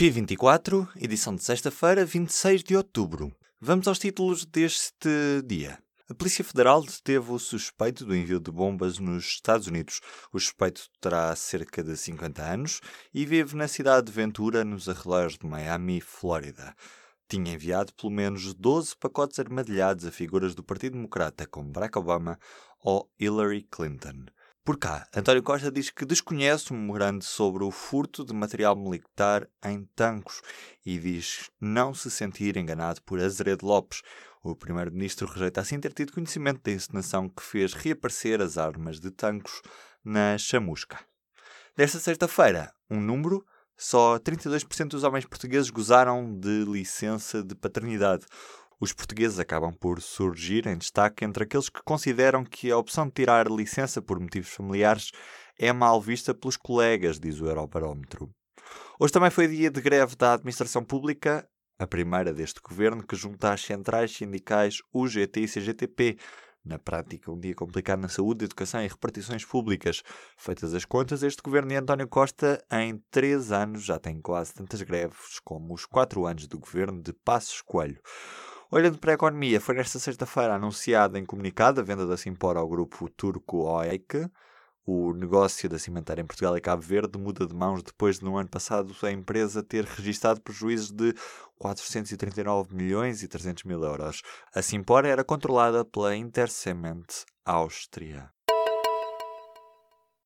P24, edição de sexta-feira, 26 de outubro. Vamos aos títulos deste dia. A Polícia Federal deteve o suspeito do envio de bombas nos Estados Unidos. O suspeito terá cerca de 50 anos e vive na cidade de Ventura, nos arredores de Miami, Flórida. Tinha enviado pelo menos 12 pacotes armadilhados a figuras do Partido Democrata, como Barack Obama ou Hillary Clinton. Por cá, António Costa diz que desconhece um memorando sobre o furto de material militar em tanques e diz não se sentir enganado por Azeredo Lopes. O primeiro-ministro rejeita assim ter tido conhecimento da encenação que fez reaparecer as armas de tanques na chamusca. Desta sexta-feira, um número só 32% dos homens portugueses gozaram de licença de paternidade. Os portugueses acabam por surgir em destaque entre aqueles que consideram que a opção de tirar licença por motivos familiares é mal vista pelos colegas, diz o Eurobarómetro. Hoje também foi dia de greve da administração pública, a primeira deste governo, que junta as centrais sindicais UGT e CGTP. Na prática, um dia complicado na saúde, educação e repartições públicas. Feitas as contas, este governo de António Costa, em três anos, já tem quase tantas greves como os quatro anos do governo de Passos Coelho. Olhando para a economia, foi nesta sexta-feira anunciada em comunicado a venda da Simpor ao grupo turco OEC. O negócio da cimentária em Portugal e Cabo Verde muda de mãos depois de, no ano passado, a empresa ter registado prejuízos de 439 milhões e 300 mil euros. A Simpor era controlada pela Intercement Áustria.